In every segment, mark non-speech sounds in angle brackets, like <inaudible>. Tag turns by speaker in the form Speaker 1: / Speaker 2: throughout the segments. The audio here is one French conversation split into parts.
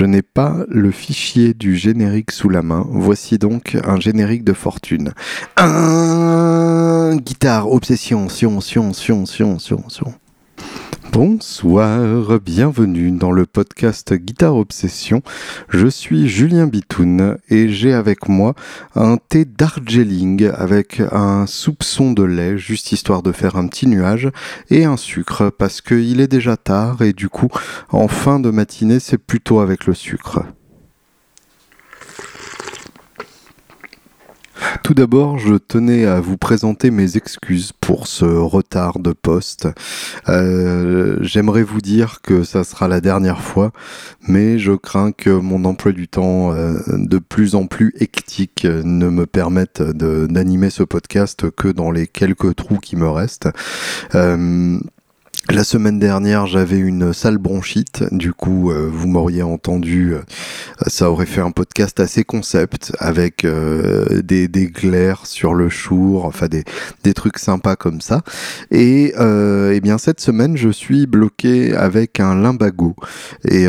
Speaker 1: Je n'ai pas le fichier du générique sous la main. Voici donc un générique de fortune. Un guitare, obsession, sion, sion, sion, sion, sion, sion. Bonsoir, bienvenue dans le podcast Guitare Obsession. Je suis Julien Bitoun et j'ai avec moi un thé Darjeeling avec un soupçon de lait, juste histoire de faire un petit nuage, et un sucre parce qu'il est déjà tard et du coup, en fin de matinée, c'est plutôt avec le sucre. Tout d'abord, je tenais à vous présenter mes excuses pour ce retard de poste. Euh, J'aimerais vous dire que ça sera la dernière fois, mais je crains que mon emploi du temps euh, de plus en plus hectique ne me permette d'animer ce podcast que dans les quelques trous qui me restent. Euh, la semaine dernière, j'avais une sale bronchite. Du coup, euh, vous m'auriez entendu, euh, ça aurait fait un podcast assez concept avec euh, des, des glaires sur le chour, enfin des, des trucs sympas comme ça. Et eh bien cette semaine, je suis bloqué avec un limbago. Et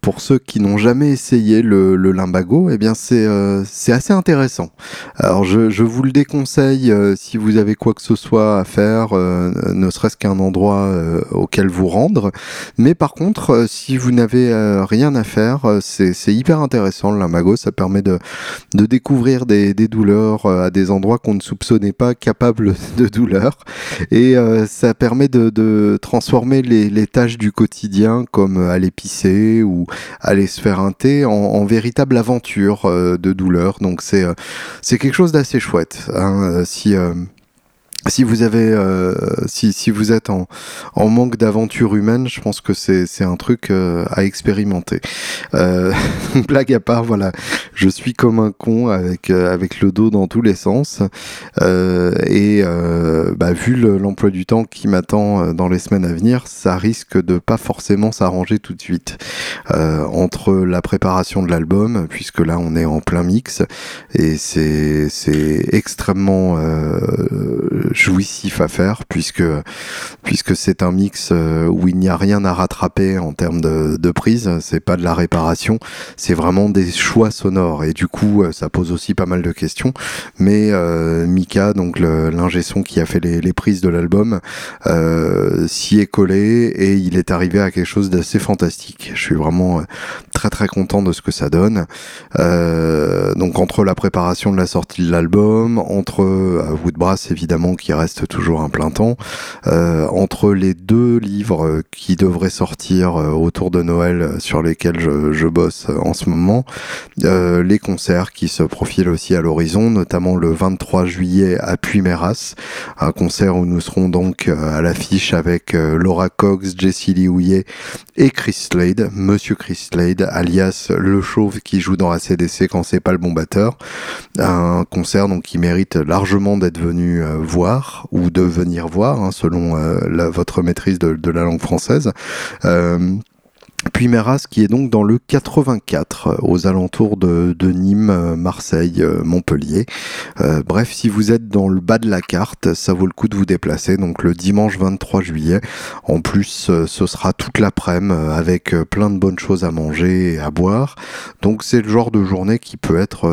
Speaker 1: pour ceux qui n'ont jamais essayé le, le limbago, eh bien c'est c'est assez intéressant. Alors je, je vous le déconseille si vous avez quoi que ce soit à faire, ne serait-ce qu'un endroit auquel vous rendre. Mais par contre, euh, si vous n'avez euh, rien à faire, euh, c'est hyper intéressant le limbago. Ça permet de, de découvrir des, douleurs à des endroits qu'on ne soupçonnait pas capables <laughs> de douleur. Et ça permet de, transformer les, tâches du quotidien, comme aller pisser ou aller se faire un thé, en, véritable aventure de douleur. Donc c'est c'est quelque chose d'assez chouette. Hein, si si vous avez, euh, si, si vous êtes en, en manque d'aventure humaine, je pense que c'est, c'est un truc euh, à expérimenter. Euh, <laughs> blague à part, voilà, je suis comme un con avec euh, avec le dos dans tous les sens. Et bah, vu l'emploi du temps qui m'attend dans les semaines à venir, ça risque de pas forcément s'arranger tout de suite. Entre la préparation de l'album, puisque là on est en plein mix et c'est c'est extrêmement jouissif à faire puisque puisque c'est un mix euh, où il n'y a rien à rattraper en termes de, prise, c'est pas de la réparation, c'est vraiment des choix sonores et du coup euh, ça pose aussi pas mal de questions. Mais euh, Mika, donc l'ingé son qui a fait les, prises de l'album, s'y est collé et il est arrivé à quelque chose d'assez fantastique. Je suis vraiment très très content de ce que ça donne. donc entre la préparation de la sortie de l'album, entre Woodbrass évidemment qui reste toujours un plein temps. Euh, entre les deux livres qui devraient sortir euh, autour de Noël sur lesquels je, je bosse en ce moment, euh, les concerts qui se profilent aussi à l'horizon, notamment le 23 juillet à Puy-Méras, un concert où nous serons donc à l'affiche avec Laura Cox, Jessie Lee Houillet et Chris Slade, Monsieur Chris Slade, alias le chauve qui joue dans ACDC quand c'est pas le bon batteur. Un concert donc qui mérite largement d'être venu voir ou de venir voir, hein, selon euh, votre maîtrise de, de, la langue française. Euh, puis Meras qui est donc dans le 84 euh, aux alentours de, Nîmes, euh, Marseille, euh, Montpellier. Bref, si vous êtes dans le bas de la carte, ça vaut le coup de vous déplacer. Donc le dimanche 23 juillet. En plus, ce sera toute l'après-midi avec plein de bonnes choses à manger et à boire. Donc c'est le genre de journée qui peut être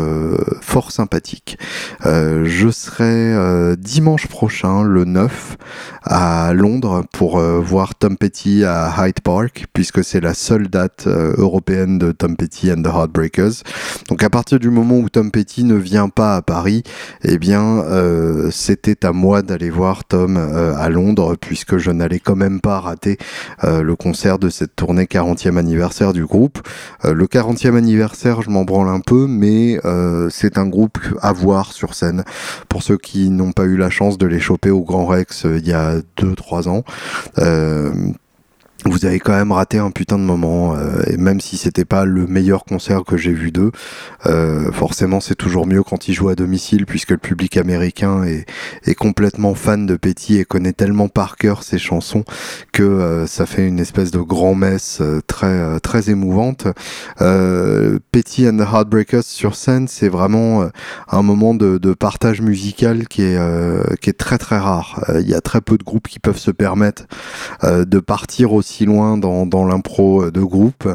Speaker 1: fort sympathique. je serai dimanche prochain, le 9, à Londres pour voir Tom Petty à Hyde Park, puisque c'est la seule date euh, européenne de Tom Petty and the Heartbreakers. Donc à partir du moment où Tom Petty ne vient pas à Paris, eh bien euh, c'était à moi d'aller voir Tom euh, à Londres puisque je n'allais quand même pas rater le concert de cette tournée 40e anniversaire du groupe. le 40e anniversaire, je m'en branle un peu, mais c'est un groupe à voir sur scène. Pour ceux qui n'ont pas eu la chance de les choper au Grand Rex il y a 2-3 ans vous avez quand même raté un putain de moment euh, et même si c'était pas le meilleur concert que j'ai vu d'eux euh, forcément c'est toujours mieux quand ils jouent à domicile puisque le public américain est, est complètement fan de Petty et connaît tellement par cœur ses chansons que euh, ça fait une espèce de grand messe euh, très très émouvante. Petty and the Heartbreakers sur scène c'est vraiment un moment de, de, partage musical qui est qui est très très rare. Il y a très peu de groupes qui peuvent se permettre de partir aussi aussi loin dans, dans l'impro de groupe.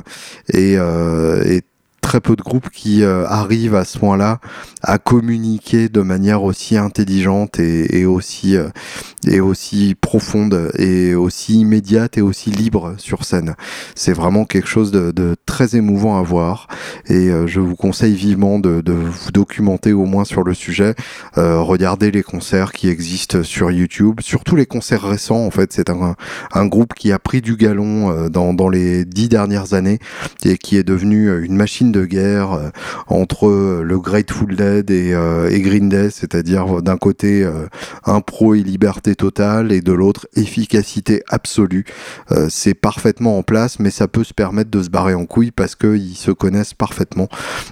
Speaker 1: Et, et très peu de groupes qui euh, arrivent à ce point-là à communiquer de manière aussi intelligente et, aussi euh, et aussi profonde et aussi immédiate et aussi libre sur scène. C'est vraiment quelque chose de, très émouvant à voir et euh, je vous conseille vivement de, vous documenter au moins sur le sujet. regardez les concerts qui existent sur YouTube, surtout les concerts récents. En fait, c'est un, groupe qui a pris du galon dans les dix dernières années et qui est devenu une machine de guerre euh, entre le Grateful Dead et, euh, Green Day, c'est-à-dire d'un côté euh, impro et liberté totale et de l'autre efficacité absolue. c'est parfaitement en place, mais ça peut se permettre de se barrer en couille parce qu'ils se connaissent parfaitement.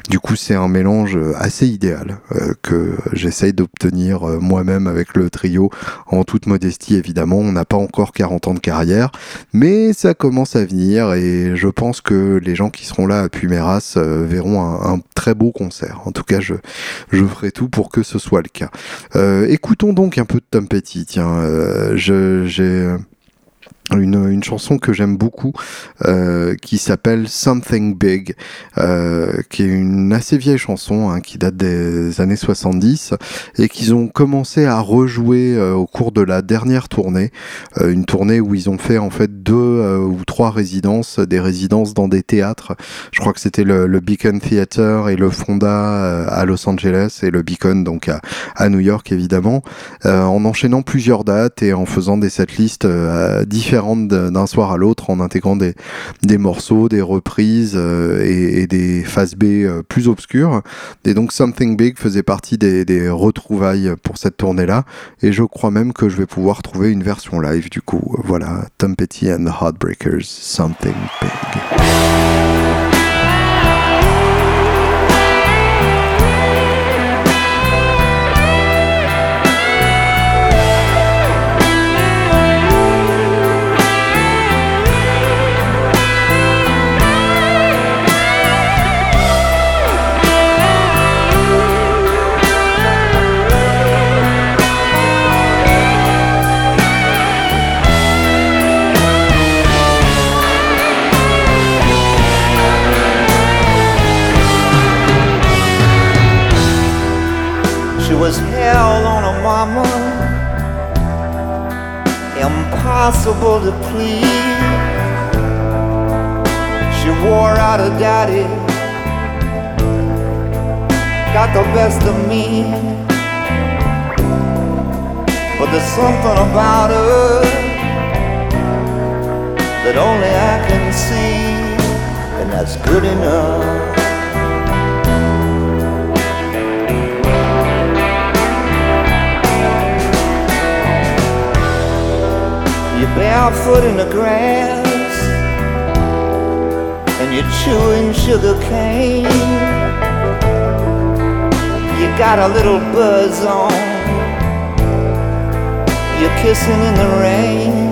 Speaker 1: Du coup, c'est un mélange assez idéal que j'essaye d'obtenir moi-même avec le trio en toute modestie évidemment. On n'a pas encore 40 ans de carrière, mais ça commence à venir et je pense que les gens qui seront là à Puméras verront un, très beau concert. En tout cas, je, je ferai tout pour que ce soit le cas. Euh, écoutons donc un peu de Tom Petty. Tiens, euh, j'ai une, chanson que j'aime beaucoup euh, qui s'appelle Something Big, euh, qui est une assez vieille chanson hein, qui date des années 70 et qu'ils ont commencé à rejouer euh, au cours de la dernière tournée, une tournée où ils ont fait en fait deux ou trois résidences, des résidences dans des théâtres. Je crois que c'était le, Beacon Theater et le Fonda à Los Angeles et le Beacon donc à, à New York évidemment, en enchaînant plusieurs dates et en faisant des setlists différentes d'un soir à l'autre en intégrant des, des morceaux, des reprises euh, et, des phases B euh, plus obscures. Et donc Something Big faisait partie des, des retrouvailles pour cette tournée-là. Et je crois même que je vais pouvoir trouver une version live du coup. Voilà, Tom Petty and the Heartbreakers, Something Big. See, and that's good enough. You're barefoot in the grass and you're chewing sugar cane. You got a little buzz on. You're kissing in the rain.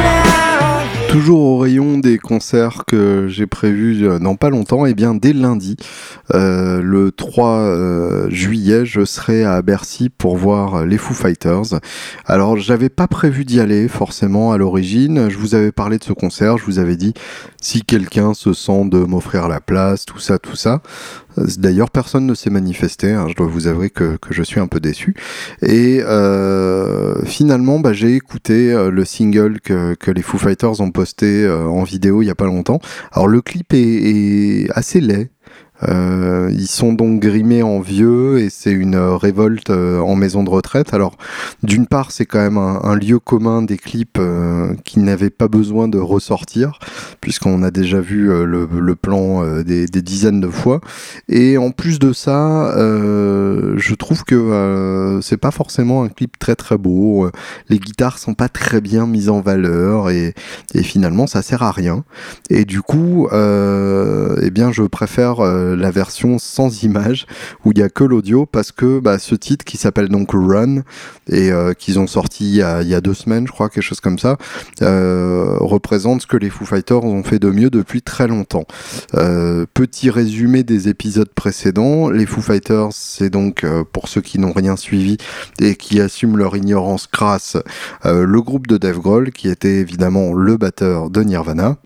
Speaker 1: Toujours au rayon des concerts que j'ai prévus euh, dans pas longtemps, et eh bien dès lundi, euh, le 3 euh, juillet, je serai à Bercy pour voir les Foo Fighters. Alors j'avais pas prévu d'y aller forcément à l'origine. Je vous avais parlé de ce concert, je vous avais dit si quelqu'un se sent de m'offrir la place, tout ça, tout ça. D'ailleurs, personne ne s'est manifesté. Hein, je dois vous avouer que, que, je suis un peu déçu. Et euh, finalement, bah, j'ai écouté euh, le single que, les Foo Fighters ont posté euh, en vidéo il y a pas longtemps. Alors le clip est assez laid. Euh, ils sont donc grimés en vieux et c'est une euh, révolte euh, en maison de retraite. Alors, d'une part, c'est quand même un, lieu commun des clips qui n'avaient pas besoin de ressortir, puisqu'on a déjà vu le, plan des, dizaines de fois. Et en plus de ça, je trouve que c'est pas forcément un clip très très beau. Les guitares sont pas très bien mises en valeur et, et finalement, ça sert à rien. Et du coup, eh bien, je préfère la version sans image où il y a que l'audio parce que bah, ce titre qui s'appelle donc Run et qu'ils ont sorti il y, a, deux semaines, je crois, quelque chose comme ça, représente ce que les Foo Fighters ont fait de mieux depuis très longtemps. petit résumé des épisodes précédents, les Foo Fighters, c'est donc pour ceux qui n'ont rien suivi et qui assument leur ignorance crasse, le groupe de Dave Grohl qui était évidemment le batteur de Nirvana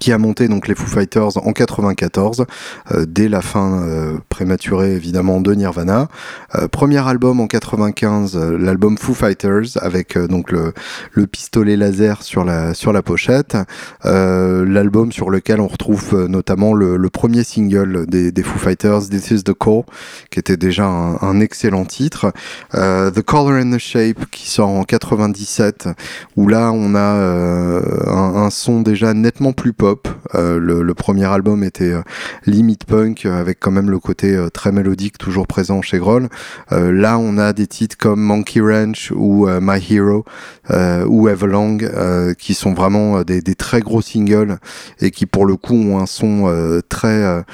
Speaker 1: qui a monté donc les Foo Fighters en 94, euh, dès la fin euh, prématurée évidemment de Nirvana. Euh, premier album en 95, l'album Foo Fighters avec donc le, le, pistolet laser sur la sur la pochette. l'album sur lequel on retrouve notamment le, le premier single des, des, Foo Fighters, This Is the Core, qui était déjà un, un excellent titre. the Color and the Shape qui sort en 97, où là on a un, un son déjà nettement plus pop. Euh, le, premier album était euh, limite punk euh, avec quand même le côté très mélodique toujours présent chez Grohl. là, on a des titres comme Monkey Ranch ou My Hero ou Everlong qui sont vraiment des, des, très gros singles et qui pour le coup ont un son très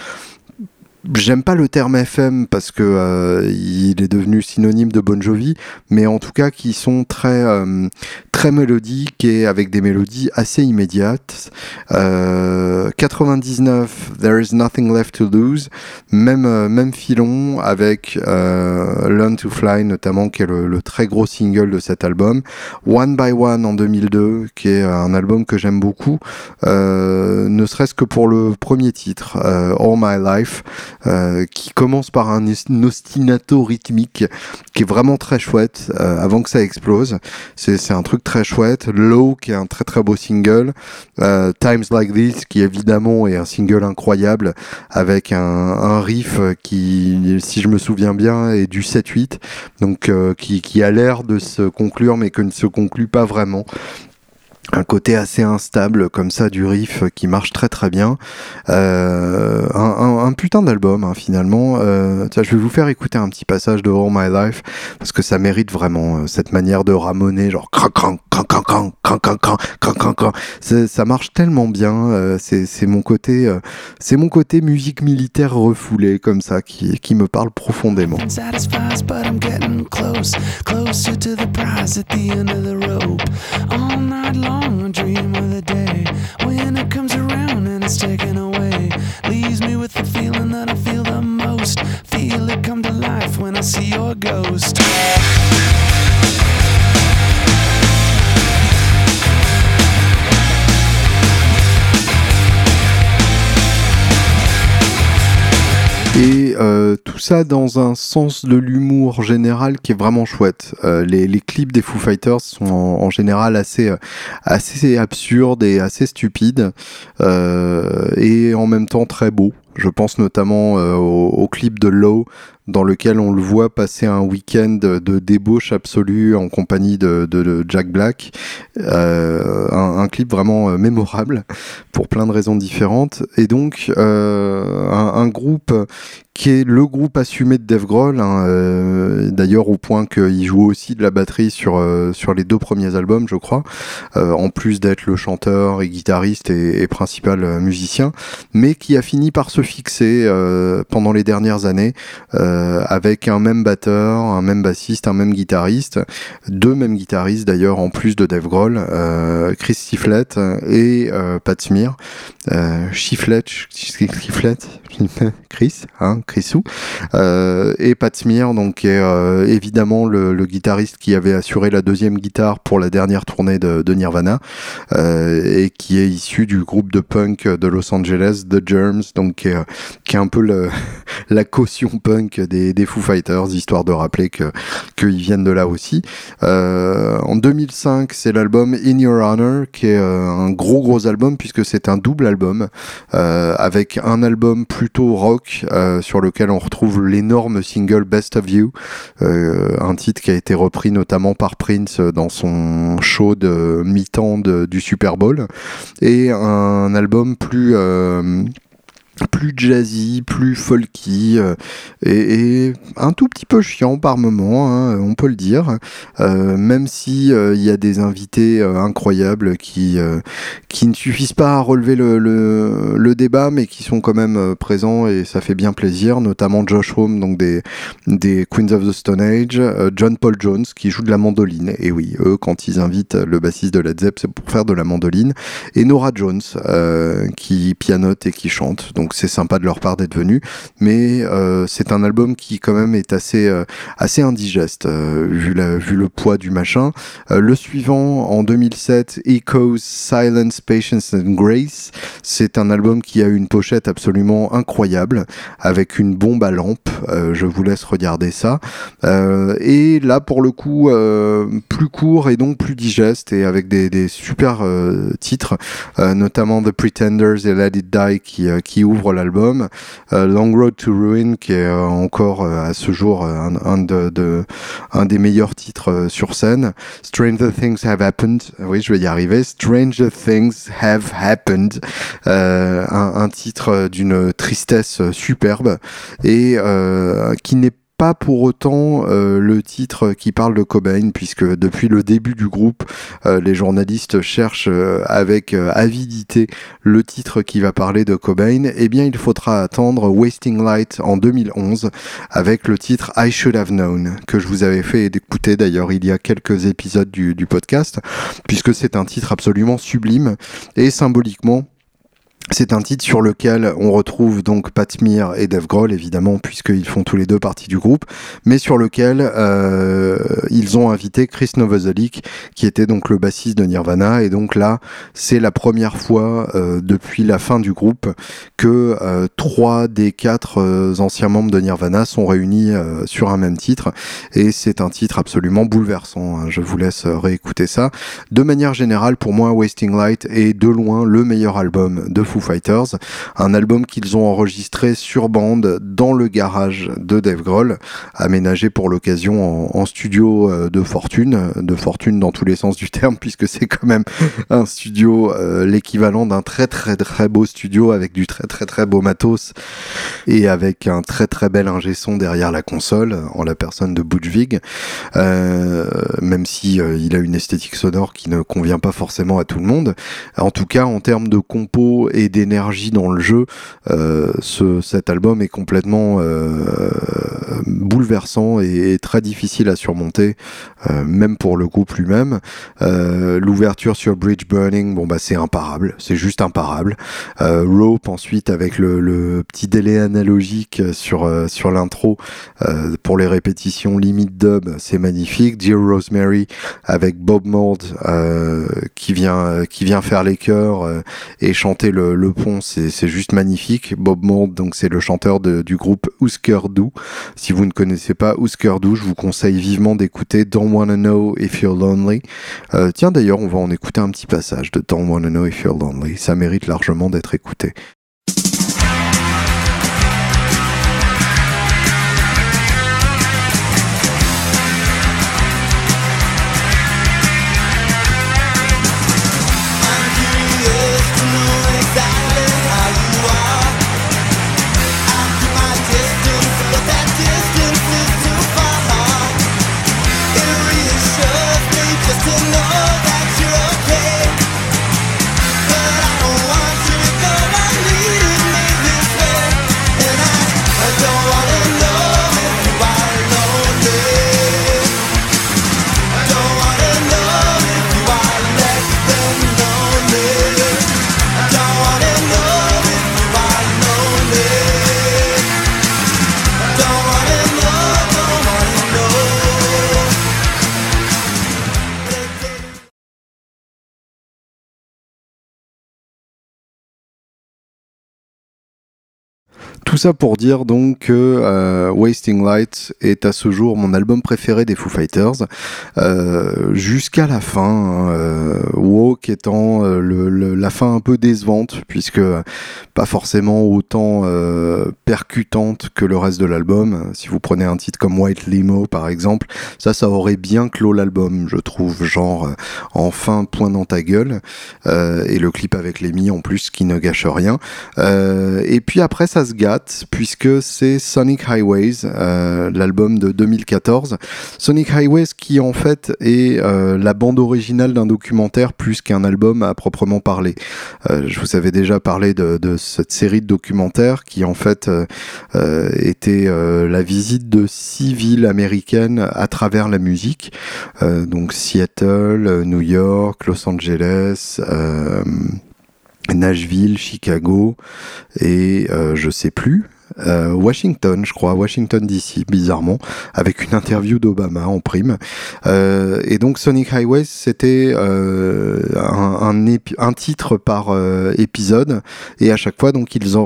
Speaker 1: J'aime pas le terme FM parce que euh, il est devenu synonyme de Bon Jovi, mais en tout cas qui sont très euh, très mélodiques et avec des mélodies assez immédiates. Euh, 99, There is Nothing Left to Lose, même euh, même filon avec Learn to Fly notamment qui est le, très gros single de cet album. One by One en 2002 qui est un album que j'aime beaucoup, ne serait-ce que pour le premier titre, All My Life. Euh, qui commence par un, ostinato rythmique qui est vraiment très chouette euh, avant que ça explose. C'est un truc très chouette. Low qui est un très très beau single. Euh, Times Like This qui évidemment est un single incroyable avec un, un riff qui, si je me souviens bien, est du 7-8 donc qui, qui a l'air de se conclure mais que ne se conclut pas vraiment un côté assez instable comme ça du riff qui marche très très bien. Euh, un, putain d'album hein, finalement. Euh, je vais vous faire écouter un petit passage de All My Life parce que ça mérite vraiment euh, cette manière de ramoner genre. Ça marche tellement bien. c'est mon côté c'est mon côté musique militaire refoulée comme ça qui, qui me parle profondément. Long, dream of the day when it comes around and it's taken away. Leaves me with the feeling that I feel the most. Feel it come to life when I see your ghost. Et euh, tout ça dans un sens de l'humour général qui est vraiment chouette. Euh, les, clips des Foo Fighters sont en, général assez, euh, assez absurdes et assez stupides, et en même temps très beaux. Je pense notamment euh, au, au, clip de Low dans lequel on le voit passer un week-end de débauche absolue en compagnie de, Jack Black. Euh, un, clip vraiment euh, mémorable pour plein de raisons différentes. Et donc euh, un, groupe qui est le groupe assumé de Dave Grohl, hein, euh, d'ailleurs au point qu'il joue aussi de la batterie sur, euh, sur les deux premiers albums, je crois, euh, en plus d'être le chanteur et guitariste et, et principal musicien, mais qui a fini par se fixer pendant les dernières années avec un même batteur, un même bassiste, un même guitariste, deux mêmes guitaristes d'ailleurs en plus de Dave Grohl, Chris Siflet et Pat Smear, Chiflet, <laughs> Chris, hein, Chrisou, euh, et Pat Smear, donc est euh, évidemment le, guitariste qui avait assuré la deuxième guitare pour la dernière tournée de, Nirvana, euh, et qui est issu du groupe de punk de Los Angeles, The Germs, donc qui est, un peu <laughs> la caution punk des, des Foo Fighters, histoire de rappeler que qu'ils viennent de là aussi. Euh, en 2005, c'est l'album In Your Honor, qui est un gros gros album puisque c'est un double album avec un album rock sur lequel on retrouve l'énorme single Best of You, un titre qui a été repris notamment par Prince dans son show de mi-temps du Super Bowl, et un album plus plus jazzy, plus folky euh, et, un tout petit peu chiant par moment, hein, on peut le dire. Euh, même si euh, il y a des invités incroyables qui qui ne suffisent pas à relever le, le, débat, mais qui sont quand même présents et ça fait bien plaisir. Notamment Josh Home, donc des des Queens of the Stone Age, John Paul Jones qui joue de la mandoline. Et oui, eux quand ils invitent le bassiste de Led Zepp, c'est pour faire de la mandoline. Et Nora Jones qui pianote et qui chante. C'est sympa de leur part d'être venus, mais euh, c'est un album qui quand même est assez euh, assez indigeste euh, vu la, vu le poids du machin. le suivant en 2007, Echoes, Silence, Patience and Grace, c'est un album qui a une pochette absolument incroyable avec une bombe à lampe. je vous laisse regarder ça. et là pour le coup plus court et donc plus digeste et avec des, super titres, notamment The Pretenders et Let It Die qui, qui l'album. Euh, Long Road to Ruin, qui est euh, encore euh, à ce jour un, de, un des meilleurs titres sur scène. Stranger Things Have Happened. Oui, je vais y arriver. Stranger Things Have Happened. un, un, titre d'une tristesse superbe et qui n'est pas pour autant euh, le titre qui parle de Cobain, puisque depuis le début du groupe, euh, les journalistes cherchent euh, avec avidité le titre qui va parler de Cobain. Eh bien, il faudra attendre Wasting Light en 2011 avec le titre I Should Have Known, que je vous avais fait écouter d'ailleurs il y a quelques épisodes du, du podcast, puisque c'est un titre absolument sublime et symboliquement c'est un titre sur lequel on retrouve donc Pat Smear et Dave Grohl, évidemment, puisqu'ils font tous les deux partie du groupe, mais sur lequel euh, ils ont invité Chris Novoselic, qui était donc le bassiste de Nirvana, et donc là, c'est la première fois euh, depuis la fin du groupe que euh, trois des quatre anciens membres de Nirvana sont réunis sur un même titre, et c'est un titre absolument bouleversant. Hein. Je vous laisse réécouter ça. De manière générale, pour moi, Wasting Light est de loin le meilleur album de Fighters, un album qu'ils ont enregistré sur bande dans le garage de Dave Grohl, aménagé pour l'occasion en, studio euh, de fortune, de fortune dans tous les sens du terme, <laughs> puisque c'est quand même un studio, euh, l'équivalent d'un très très très beau studio avec du très très très beau matos et avec un très très bel ingé son derrière la console, en la personne de Butch Vig, euh, même si il a une esthétique sonore qui ne convient pas forcément à tout le monde. En tout cas, en termes de compo et d'énergie dans le jeu. Euh, ce, cet album est complètement euh, bouleversant et, très difficile à surmonter, euh, même pour le groupe lui-même. L'ouverture sur Bridge Burning, bon bah c'est imparable, c'est juste imparable. Rope ensuite avec le, le, petit délai analogique sur sur l'intro pour les répétitions limite dub, c'est magnifique. Dear Rosemary avec Bob Mould qui vient qui vient faire les chœurs et chanter le, le, pont, c'est juste magnifique. Bob Mould, donc c'est le chanteur du groupe Husker Du. Si vous ne connaissez pas Husker Du, je vous conseille vivement d'écouter Don't Wanna Know If You're Lonely. Euh, tiens d'ailleurs, on va en écouter un petit passage de Don't Wanna Know If You're Lonely. Ça mérite largement d'être écouté. Tout ça pour dire donc que euh, Wasting Light est à ce jour mon album préféré des Foo Fighters euh, jusqu'à la fin. Euh, Walk étant le, la fin un peu décevante puisque pas forcément autant percutante que le reste de l'album. Si vous prenez un titre comme White Limo par exemple, ça ça aurait bien clos l'album, je trouve, genre enfin point dans ta gueule et le clip avec Lemmy en plus qui ne gâche rien. et puis après ça se gâte puisque c'est Sonic Highways, euh, l'album de 2014. Sonic Highways qui en fait est euh, la bande originale d'un documentaire plus qu'un album à proprement parler. Euh, je vous avais déjà parlé de, cette série de documentaires qui en fait était la visite de six villes américaines à travers la musique. donc Seattle, New York, Los Angeles. Nashville, Chicago et je sais plus. Euh, Washington, je crois, Washington DC, bizarrement, avec une interview d'Obama en prime. Euh, et donc Sonic Highways, c'était euh, un, un, titre par euh, épisode, et à chaque fois, donc ils,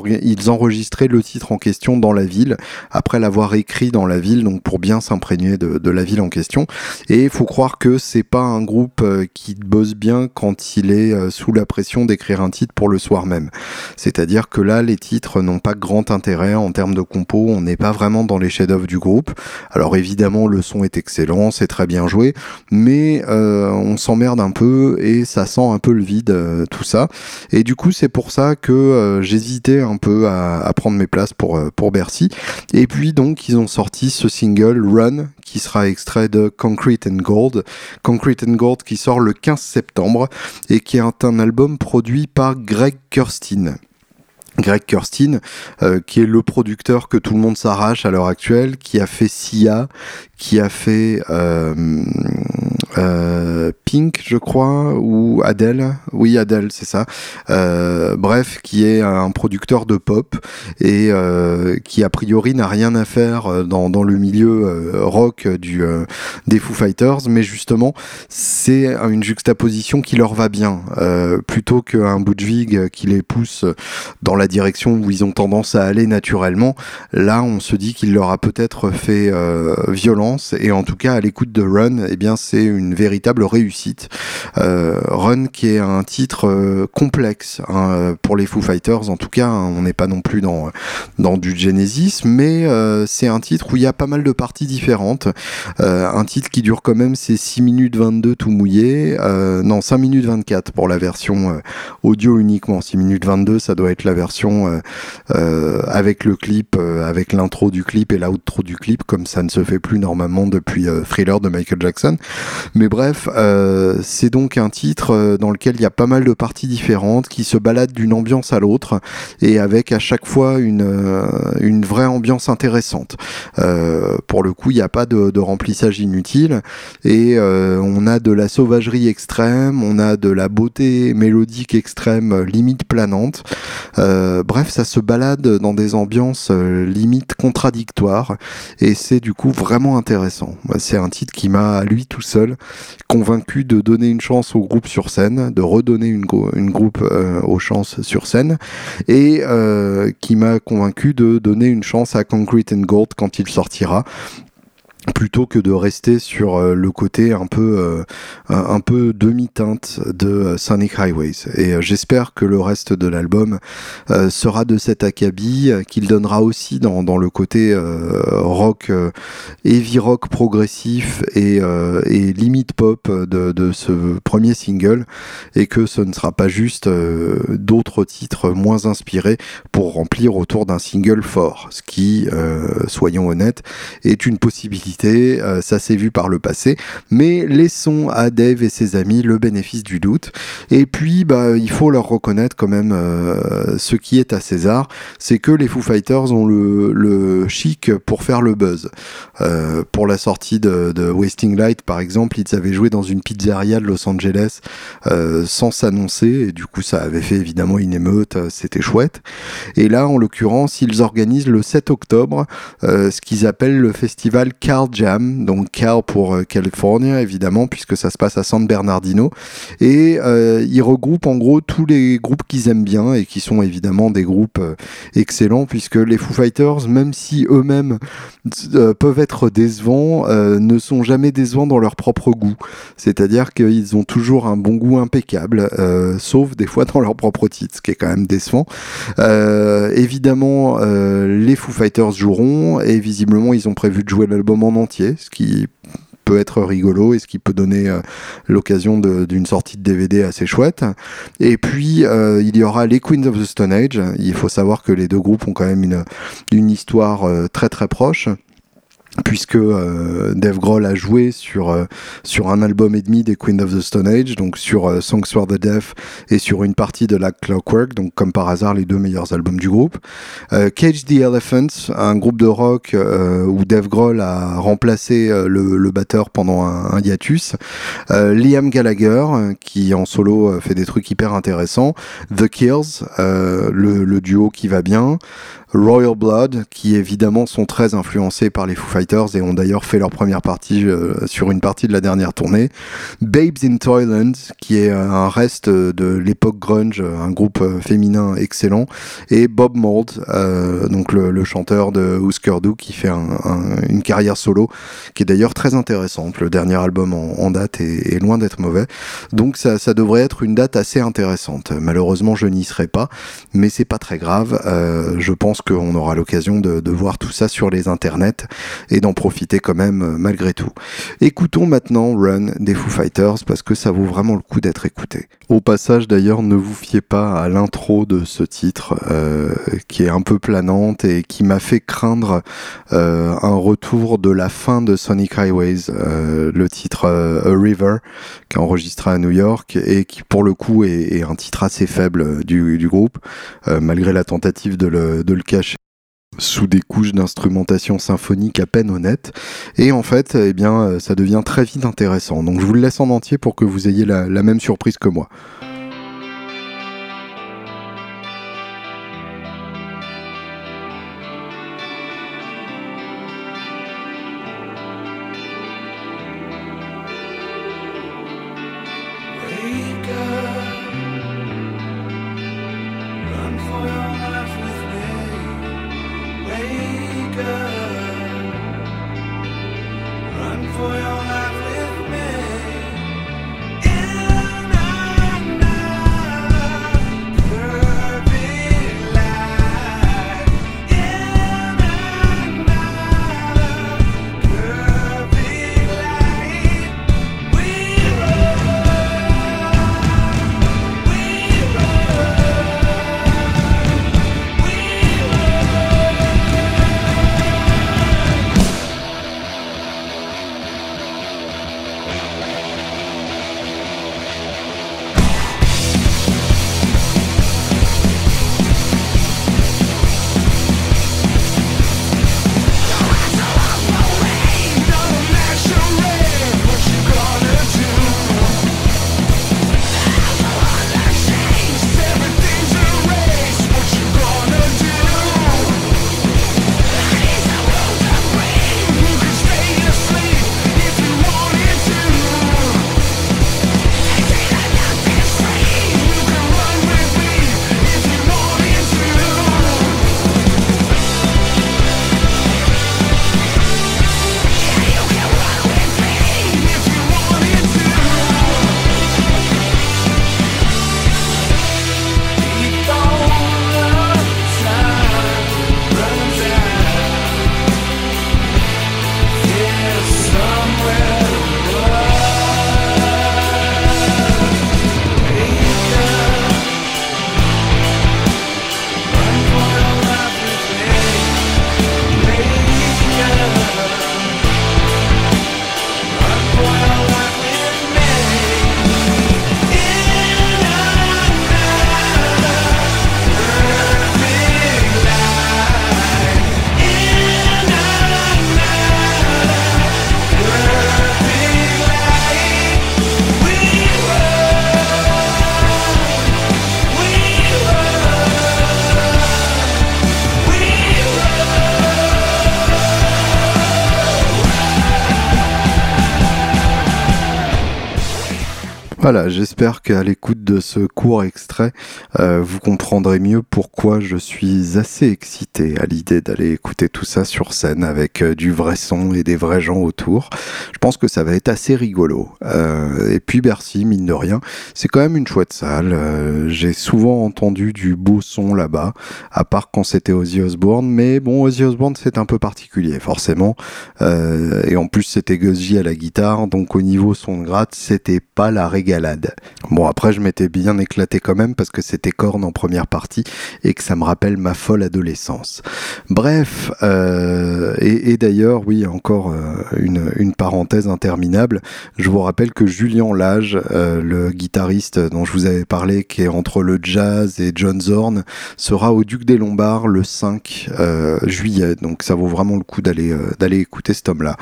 Speaker 1: enregistraient le titre en question dans la ville, après l'avoir écrit dans la ville, donc pour bien s'imprégner de, de, la ville en question. Et il faut croire que c'est pas un groupe qui bosse bien quand il est sous la pression d'écrire un titre pour le soir même. C'est-à-dire que là, les titres n'ont pas grand intérêt en termes de compo, on n'est pas vraiment dans les chefs-d'œuvre du groupe. Alors évidemment, le son est excellent, c'est très bien joué, mais euh, on s'emmerde un peu et ça sent un peu le vide, euh, tout ça. Et du coup, c'est pour ça que euh, j'hésitais un peu à, prendre mes places pour, pour Bercy. Et puis donc, ils ont sorti ce single Run, qui sera extrait de Concrete and Gold. Concrete and Gold qui sort le 15 septembre et qui est un album produit par Greg Kirsten. Greg Kirsten, euh, qui est le producteur que tout le monde s'arrache à l'heure actuelle, qui a fait Sia, qui a fait euh, euh, Pink, je crois, ou Adele. Oui, Adele, c'est ça. Euh, bref, qui est un producteur de pop et euh, qui a priori n'a rien à faire dans, le milieu rock du des Foo Fighters, mais justement, c'est une juxtaposition qui leur va bien, plutôt qu'un Budwig qui les pousse dans la direction où ils ont tendance à aller naturellement. Là, on se dit qu'il leur a peut-être fait violence et en tout cas à l'écoute de Run, eh bien c'est une véritable réussite. Euh, Run qui est un titre euh, complexe hein, pour les Foo Fighters, en tout cas hein, on n'est pas non plus dans du Genesis, mais euh, c'est un titre où il y a pas mal de parties différentes. un titre qui dure quand même c'est 6 minutes 22 tout mouillé, non 5 minutes 24 pour la version audio uniquement. 6 minutes 22 ça doit être la version avec le clip, avec l'intro du clip et l'outro du clip, comme ça ne se fait plus normalement depuis euh, Thriller de Michael Jackson. Mais bref, euh, c'est donc un titre euh, dans lequel il y a pas mal de parties différentes qui se baladent d'une ambiance à l'autre et avec à chaque fois une, une vraie ambiance intéressante. pour le coup, il n'y a pas de, remplissage inutile et on a de la sauvagerie extrême, on a de la beauté mélodique extrême, limite planante. bref, ça se balade dans des ambiances limite contradictoires et c'est du coup vraiment intéressant. C'est un titre qui m'a, lui tout seul, convaincu de donner une chance au groupe sur scène, de redonner une, groupe euh, aux chances sur scène, et euh, qui m'a convaincu de donner une chance à Concrete and Gold quand il sortira plutôt que de rester sur euh, le côté un peu euh, un peu demi-teinte de euh, Sonic Highways. Et j'espère que le reste de l'album sera de cet acabit qu'il donnera aussi dans, dans le côté rock heavy rock progressif et, et limite pop de, de ce premier single et que ce ne sera pas juste d'autres titres moins inspirés pour remplir autour d'un single fort. Ce qui soyons honnêtes est une possibilité euh, ça s'est vu par le passé, mais laissons à Dave et ses amis le bénéfice du doute. Et puis, bah, il faut leur reconnaître quand même euh, ce qui est à César, c'est que les Foo Fighters ont le, chic pour faire le buzz. Euh, pour la sortie de, de, Wasting Light, par exemple, ils avaient joué dans une pizzeria de Los Angeles sans s'annoncer, et du coup, ça avait fait évidemment une émeute, c'était chouette. Et là, en l'occurrence, ils organisent le 7 octobre ce qu'ils appellent le festival Jam, donc Cal pour euh, California évidemment, puisque ça se passe à San Bernardino. Et euh, il regroupe en gros tous les groupes qu'ils aiment bien et qui sont évidemment des groupes euh, excellents, puisque les Foo Fighters, même si eux-mêmes peuvent être décevants, ne sont jamais décevants dans leur propre goût. C'est-à-dire qu'ils ont toujours un bon goût impeccable, sauf des fois <laughs> dans leur propre titre, ce qui est quand même décevant. évidemment, les Foo Fighters joueront et visiblement ils ont prévu de jouer l'album en entier, ce qui peut être rigolo et ce qui peut donner euh, l'occasion d'une sortie de DVD assez chouette. Et puis euh, il y aura les Queens of the Stone Age. Il faut savoir que les deux groupes ont quand même une, une histoire euh, très très proche puisque euh, Dave Grohl a joué sur euh, sur un album et demi des Queen of the Stone Age, donc sur euh, Songs for the Deaf et sur une partie de la Clockwork, donc comme par hasard les deux meilleurs albums du groupe. Cage the Elephants, un groupe de rock où Dave Grohl a remplacé le, le, batteur pendant un, un hiatus. Liam Gallagher qui en solo fait des trucs hyper intéressants. The Kills, le, le duo qui va bien. Royal Blood, qui évidemment sont très influencés par les Foo Fighters et ont d'ailleurs fait leur première partie euh, sur une partie de la dernière tournée. Babes in Toyland, qui est euh, un reste de l'époque grunge, un groupe euh, féminin excellent. Et Bob Mould, donc le, chanteur de Husker Du, qui fait une carrière solo, qui est d'ailleurs très intéressante. Le dernier album en, date est, loin d'être mauvais. Donc ça, devrait être une date assez intéressante. Malheureusement, je n'y serai pas, mais c'est pas très grave. je pense qu'on aura l'occasion de, voir tout ça sur les internets et d'en profiter quand même euh, malgré tout. Écoutons maintenant Run des Foo Fighters parce que ça vaut vraiment le coup d'être écouté. Au passage d'ailleurs, ne vous fiez pas à l'intro de ce titre euh, qui est un peu planante et qui m'a fait craindre euh, un retour de la fin de Sonic Highways, le titre A River qui est enregistré à New York et qui pour le coup est, un titre assez faible du, groupe malgré la tentative de le, de le caché sous des couches d'instrumentation symphonique à peine honnête. Et en fait eh bien euh, ça devient très vite intéressant. Donc je vous le laisse en entier pour que vous ayez la, la même surprise que moi Voilà, j'espère qu'à l'écoute de ce court extrait, euh, vous comprendrez mieux pourquoi je suis assez excité à l'idée d'aller écouter tout ça sur scène avec euh, du vrai son et des vrais gens autour. Je pense que ça va être assez rigolo. Euh, et puis Bercy, mine de rien, c'est quand même une chouette salle. J'ai souvent entendu du beau son là-bas, à part quand c'était Ozzy Osbourne. Mais bon, Ozzy Osbourne, c'est un peu particulier, forcément. et en plus, c'était Guzzy à la guitare, donc au niveau son de gratte, c'était pas la règle Bon, après, je m'étais bien éclaté quand même parce que c'était Korn en première partie et que ça me rappelle ma folle adolescence. Bref, euh, et, d'ailleurs, oui, encore euh, une, une, parenthèse interminable. Je vous rappelle que Julien Lage, euh, le guitariste dont je vous avais parlé, qui est entre le jazz et John Zorn, sera au Duc des Lombards le 5 juillet. Donc, ça vaut vraiment le coup d'aller d'aller écouter cet homme-là.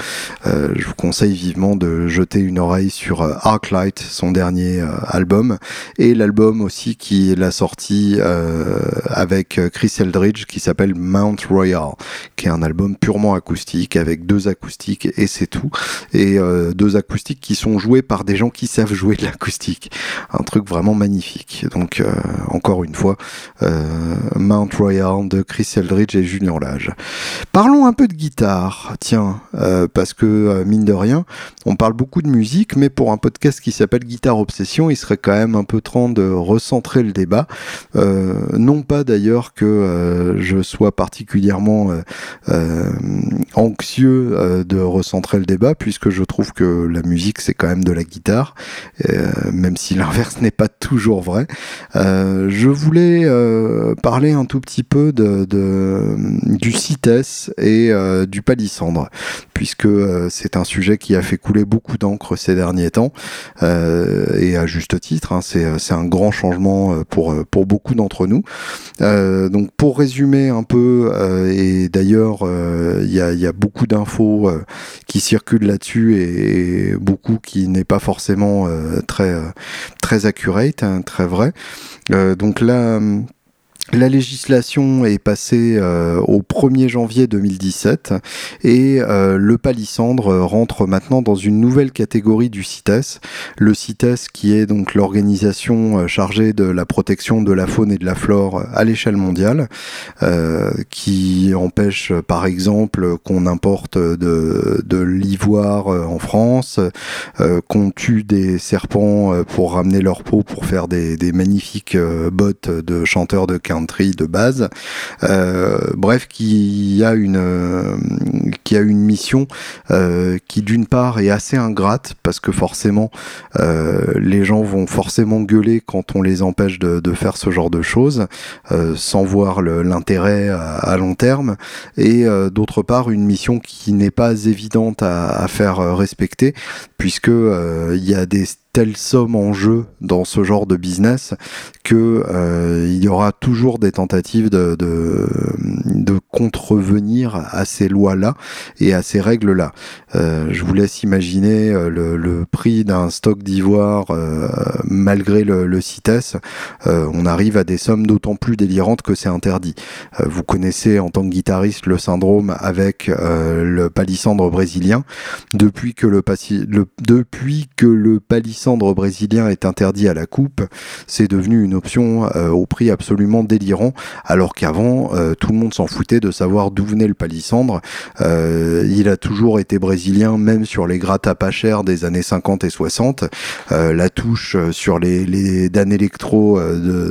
Speaker 1: je vous conseille vivement de jeter une oreille sur Arclight, son dernier album. Et l'album aussi qui l'a sorti euh, avec euh, Chris Eldridge qui s'appelle Mount Royal qui est un album purement acoustique avec deux acoustiques et c'est tout. Et deux acoustiques qui sont joués par des gens qui savent jouer de l'acoustique. Un truc vraiment magnifique. Donc encore une fois Mount Royal de Chris Eldridge et Julien Lage. Parlons un peu de guitare tiens parce que mine de rien on parle beaucoup de musique mais pour un podcast qui s'appelle Guitare Obsession, il serait quand même un peu temps de recentrer le débat. Euh, non pas d'ailleurs que euh, je sois particulièrement euh, anxieux de recentrer le débat, puisque je trouve que la musique c'est quand même de la guitare, même si <laughs> l'inverse n'est pas toujours vrai. je voulais parler un tout petit peu de, du CITES et du palissandre, puisque c'est un sujet qui a fait couler beaucoup d'encre ces derniers temps. Et juste titre. Hein, c'est un grand changement euh, pour, euh, pour beaucoup d'entre nous. donc pour résumer un peu, et d'ailleurs il y a, y, a, beaucoup d'infos qui circulent là-dessus et, beaucoup qui n'est pas forcément très très accurate, hein, très vrai. donc là la législation est passée euh, au 1er janvier 2017 et euh, le palissandre rentre maintenant dans une nouvelle catégorie du CITES. Le CITES qui est donc l'organisation euh, chargée de la protection de la faune et de la flore à l'échelle mondiale, qui empêche par exemple qu'on importe de, de l'ivoire en France, qu'on tue des serpents pour ramener leur peau pour faire des, des magnifiques bottes de chanteurs de de base. Euh, bref, qui a une qui a une mission euh, qui d'une part est assez ingrate parce que forcément euh, les gens vont forcément gueuler quand on les empêche de, faire ce genre de choses sans voir l'intérêt à, long terme et d'autre part une mission qui n'est pas évidente à, à faire respecter puisque il y a des telle somme en jeu dans ce genre de business que euh, il y aura toujours des tentatives de, de, contrevenir à ces lois-là et à ces règles-là. Euh, je vous laisse imaginer euh, le, prix d'un stock d'ivoire malgré le, CITES. On arrive à des sommes d'autant plus délirantes que c'est interdit. vous connaissez en tant que guitariste le syndrome avec le palissandre brésilien. Depuis que le, le depuis que le palissandre brésilien est interdit à la coupe, c'est devenu une option euh, au prix absolument délirant, alors qu'avant, euh, tout le monde s'en foutait de savoir d'où venait le palissandre. Euh, il a toujours été brésilien, même sur les grattes à pas cher des années 50 et 60. la touche sur les, les Dan électro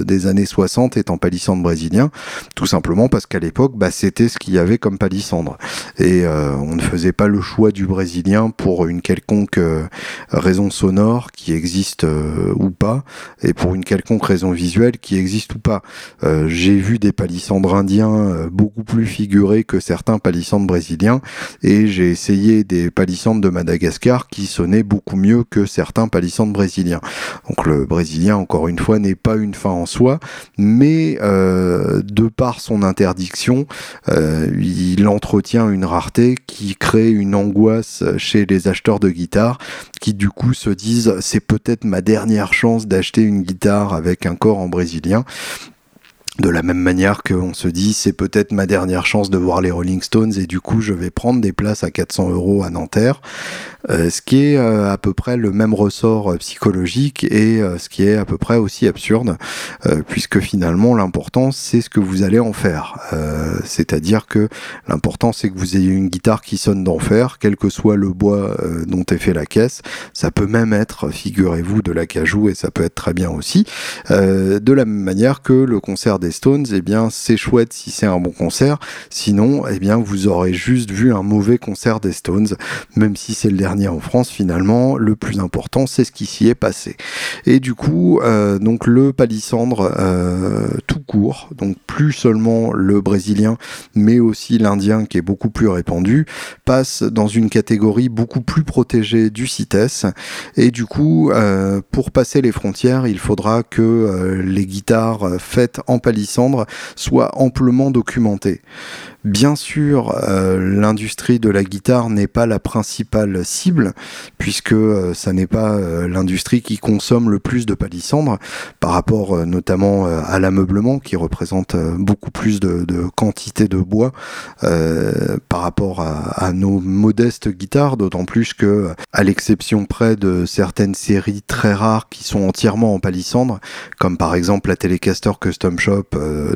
Speaker 1: des années 60 est en palissandre brésilien, tout simplement parce qu'à l'époque, bah, c'était ce qu'il y avait comme palissandre. Et on ne faisait pas le choix du brésilien pour une quelconque raison sonore qui existe euh, ou pas, et pour une quelconque raison visuelle qui existe ou pas. Euh, j'ai vu des palissandres indiens euh, beaucoup plus figurés que certains palissandres brésiliens, et j'ai essayé des palissandres de Madagascar qui sonnaient beaucoup mieux que certains palissandres brésiliens. Donc le brésilien, encore une fois, n'est pas une fin en soi, mais de par son interdiction, il entretient une rareté qui crée une angoisse chez les acheteurs de guitares qui du coup se disent c'est peut-être ma dernière chance d'acheter une guitare avec un corps en brésilien De la même manière qu'on se dit c'est peut-être ma dernière chance de voir les Rolling Stones et du coup je vais prendre des places à 400 euros à Nanterre, euh, ce qui est euh, à peu près le même ressort euh, psychologique et ce qui est à peu près aussi absurde puisque finalement l'important c'est ce que vous allez en faire. C'est-à-dire que l'important c'est que vous ayez une guitare qui sonne d'enfer, quel que soit le bois dont est fait la caisse. Ça peut même être, figurez-vous, de la cajou et ça peut être très bien aussi. de la même manière que le concert Stones, eh bien c'est chouette si c'est un bon concert. Sinon, eh bien vous aurez juste vu un mauvais concert des Stones, même si c'est le dernier en France finalement. Le plus important, c'est ce qui s'y est passé. Et du coup, euh, donc le palissandre euh, tout court, donc plus seulement le brésilien, mais aussi l'indien qui est beaucoup plus répandu, passe dans une catégorie beaucoup plus protégée du CITES. Et du coup, euh, pour passer les frontières, il faudra que les guitares faites en palissandre soit amplement documenté. Bien sûr, euh, l'industrie de la guitare n'est pas la principale cible, puisque euh, ça n'est pas euh, l'industrie qui consomme le plus de palissandre, par rapport notamment à l'ameublement, qui représente beaucoup plus de, quantité de bois par rapport à, nos modestes guitares, d'autant plus que, à l'exception près de certaines séries très rares qui sont entièrement en palissandre, comme par exemple la Telecaster Custom Shop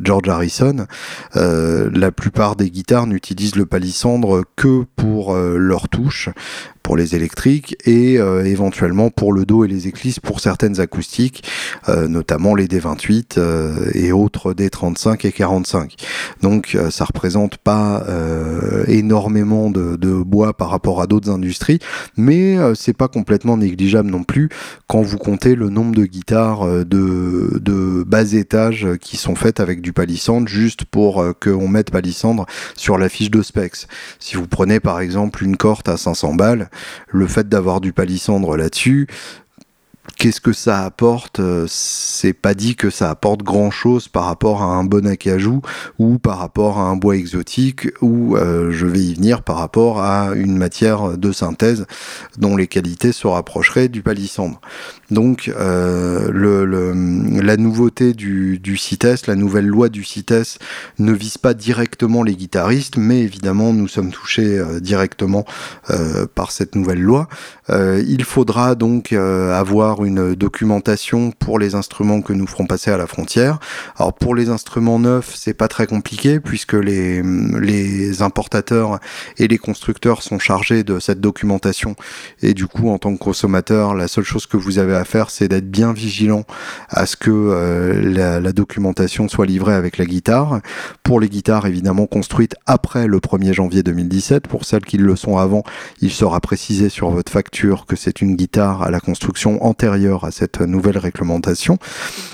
Speaker 1: George Harrison, la plupart des guitares n'utilisent le palissandre que pour euh, leurs touches, pour les électriques et euh, éventuellement pour le dos et les éclisses pour certaines acoustiques, euh, notamment les D28 euh, et autres D35 et 45. Donc ça représente pas énormément de, bois par rapport à d'autres industries, mais c'est pas complètement négligeable non plus quand vous comptez le nombre de guitares de, de bas étage qui sont faites avec du palissandre juste pour qu'on mette palissandre sur la fiche de specs. Si vous prenez par exemple une corte à 500 balles, le fait d'avoir du palissandre là-dessus, Qu'est-ce que ça apporte euh, C'est pas dit que ça apporte grand chose par rapport à un bon acajou ou par rapport à un bois exotique ou euh, je vais y venir par rapport à une matière de synthèse dont les qualités se rapprocheraient du palissandre. Donc euh, la nouveauté du CITES, la nouvelle loi du CITES ne vise pas directement les guitaristes, mais évidemment nous sommes touchés directement par cette nouvelle loi. il faudra donc avoir une documentation pour les instruments que nous ferons passer à la frontière. Alors pour les instruments neufs, c'est pas très compliqué puisque les, importateurs et les constructeurs sont chargés de cette documentation et du coup en tant que consommateur, la seule chose que vous avez à faire, c'est d'être bien vigilant à ce que euh, la, la, documentation soit livrée avec la guitare. Pour les guitares évidemment construites après le 1er janvier 2017, pour celles qui le sont avant, il sera précisé sur votre facture que c'est une guitare à la construction antérieure à cette nouvelle réglementation.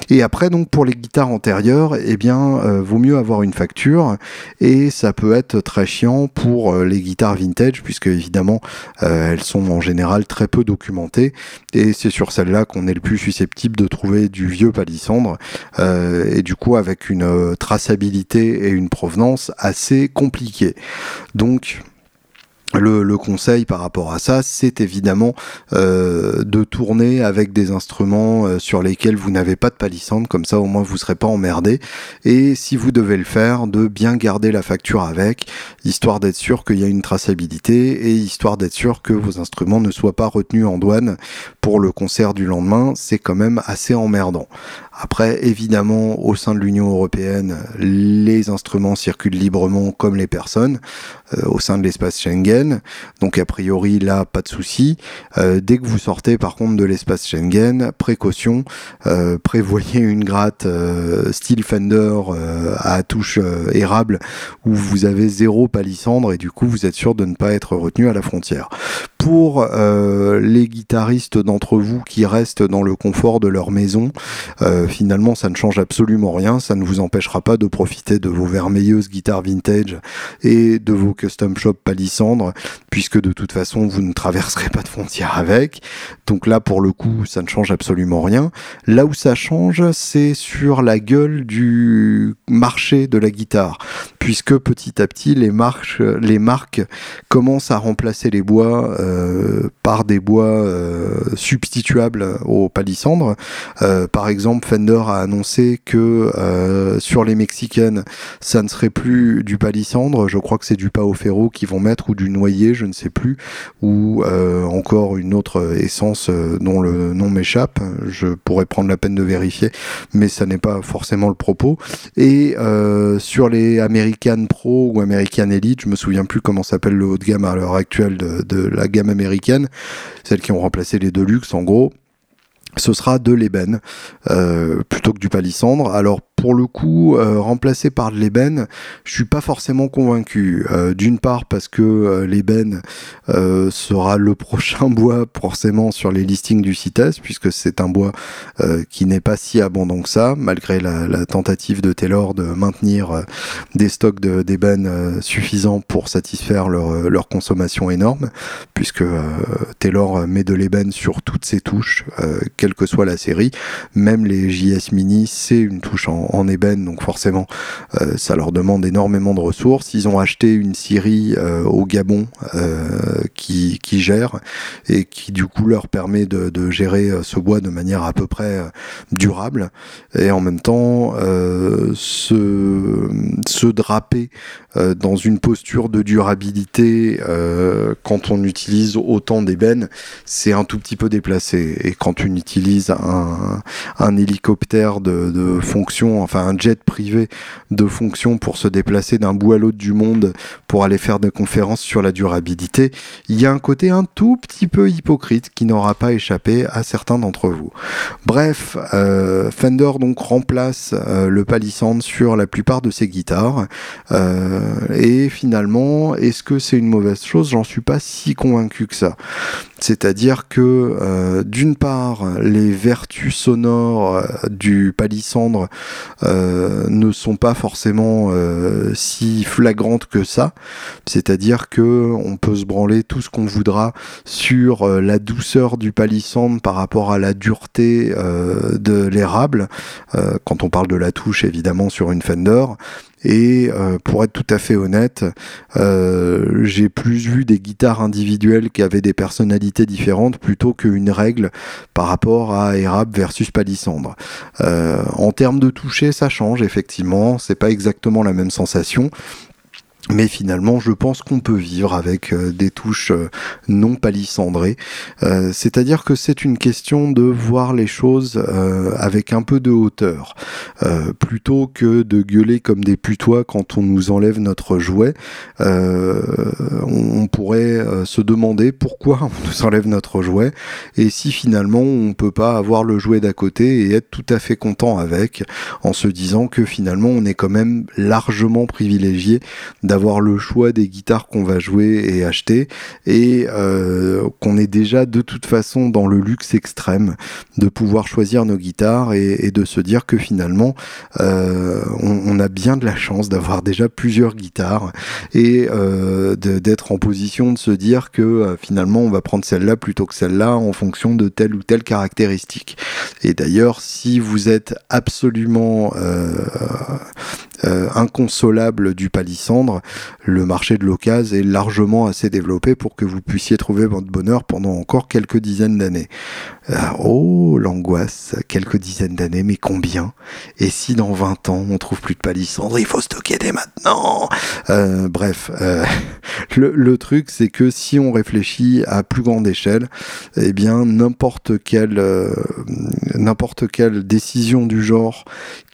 Speaker 1: Et après, donc pour les guitares antérieures, eh bien, euh, vaut mieux avoir une facture et ça peut être très chiant pour euh, les guitares vintage puisque évidemment euh, elles sont en général très peu documentées et c'est sur celles-là qu'on est le plus susceptible de trouver du vieux palissandre et du coup avec une traçabilité et une provenance assez compliquées. Donc le, conseil par rapport à ça, c'est évidemment euh, de tourner avec des instruments euh, sur lesquels vous n'avez pas de palissandre, comme ça au moins vous serez pas emmerdé. Et si vous devez le faire, de bien garder la facture avec, histoire d'être sûr qu'il y a une traçabilité et histoire d'être sûr que vos instruments ne soient pas retenus en douane pour le concert du lendemain. C'est quand même assez emmerdant. Après, évidemment, au sein de l'Union européenne, les instruments circulent librement comme les personnes euh, au sein de l'espace Schengen. Donc a priori, là, pas de souci. Euh, dès que vous sortez, par contre, de l'espace Schengen, précaution, euh, prévoyez une gratte style Fender à touche érable où vous avez zéro palissandre et du coup, vous êtes sûr de ne pas être retenu à la frontière. Pour les guitaristes d'entre vous qui restent dans le confort de leur maison, finalement ça ne change absolument rien, ça ne vous empêchera pas de profiter de vos merveilleuses guitares vintage et de vos custom shop palissandre puisque de toute façon, vous ne traverserez pas de frontières avec. Donc là, pour le coup, ça ne change absolument rien. Là où ça change, c'est sur la gueule du marché de la guitare, puisque petit à petit, les, marques, commencent à remplacer les bois euh, par des bois euh, substituables aux palissandres. Euh, par exemple, A annoncé que sur les mexicaines, ça ne serait plus du palissandre, je crois que c'est du pao ferro qu'ils vont mettre, ou du noyer, je ne sais plus, ou encore une autre essence dont le nom m'échappe. Je pourrais prendre la peine de vérifier, mais ça n'est pas forcément le propos. Et sur les American Pro ou American Elite, je me souviens plus comment s'appelle le haut de gamme à l'heure actuelle de, la gamme américaine, celles qui ont remplacé les Deluxe en gros ce sera de l'ébène euh, plutôt que du palissandre. Alors pour le coup, euh, remplacé par de l'ébène, je suis pas forcément convaincu. Euh, d'une part parce que euh, l'ébène sera le <laughs> prochain bois forcément sur les listings du CITES, puisque c'est un bois qui n'est pas si abondant que ça, malgré la, tentative de Taylor de maintenir des stocks d'ébène suffisants pour satisfaire leur, leur, consommation énorme, puisque Taylor met de l'ébène sur toutes ses touches, quelle que soit la série, même les JS Mini, c'est une touche en, en, ébène, donc forcément euh, ça leur demande énormément de ressources. Ils ont acheté une scierie euh, au Gabon euh, qui, gère et qui du coup leur permet de, gérer ce bois de manière à peu près durable et en même temps se draper dans une posture de durabilité quand on utilise autant d'ébène, c'est un tout petit peu déplacé. Et quand on utilise un, hélicoptère de, fonction enfin un jet privé de fonction pour se déplacer d'un bout à l'autre du monde pour aller faire des conférences sur la durabilité, il y a un côté un tout petit peu hypocrite qui n'aura pas échappé à certains d'entre vous. Bref, euh, Fender donc remplace euh, le palissandre sur la plupart de ses guitares euh, et finalement, est-ce que c'est une mauvaise chose? J'en suis pas si convaincu que ça. C'est-à-dire que d'une part, les vertus sonores du palissandre euh, ne sont pas forcément euh, si flagrantes que ça. C'est-à-dire que on peut se branler tout ce qu'on voudra sur euh, la douceur du palissandre par rapport à la dureté de l'érable. quand on parle de la touche, évidemment, sur une Fender. Et euh, pour être tout à fait honnête, euh, j'ai plus vu des guitares individuelles qui avaient des personnalités différentes plutôt qu'une règle par rapport à Erab versus Palissandre. Euh, en termes de toucher, ça change effectivement, c'est pas exactement la même sensation. Mais finalement, je pense qu'on peut vivre avec euh, des touches euh, non palissandrées. Euh, c'est-à-dire que c'est une question de voir les choses avec un peu de hauteur. plutôt que de gueuler comme des putois quand on nous enlève notre jouet, on, pourrait se demander pourquoi on nous enlève notre jouet et si finalement on peut pas avoir le jouet d'à côté et être tout à fait content avec en se disant que finalement on est quand même largement privilégié d'avoir le choix des guitares qu'on va jouer et acheter et euh, qu'on est déjà de toute façon dans le luxe extrême de pouvoir choisir nos guitares et, de se dire que finalement euh, on, a bien de la chance d'avoir déjà plusieurs guitares et euh, d'être en position de se dire que finalement on va prendre celle-là plutôt que celle-là en fonction de telle ou telle caractéristique. Et d'ailleurs, si vous êtes absolument inconsolable du palissandre, le marché de l'occasion est largement assez développé pour que vous puissiez trouver votre bonheur pendant encore quelques dizaines d'années. Euh, oh, l'angoisse, quelques dizaines d'années, mais combien? Et si dans 20 ans on trouve plus de palissandre, il faut stocker dès maintenant? Euh, Bref, euh, <laughs> le, truc c'est que si on réfléchit à plus grande échelle, eh bien n'importe quelle n'importe quelle décision du genre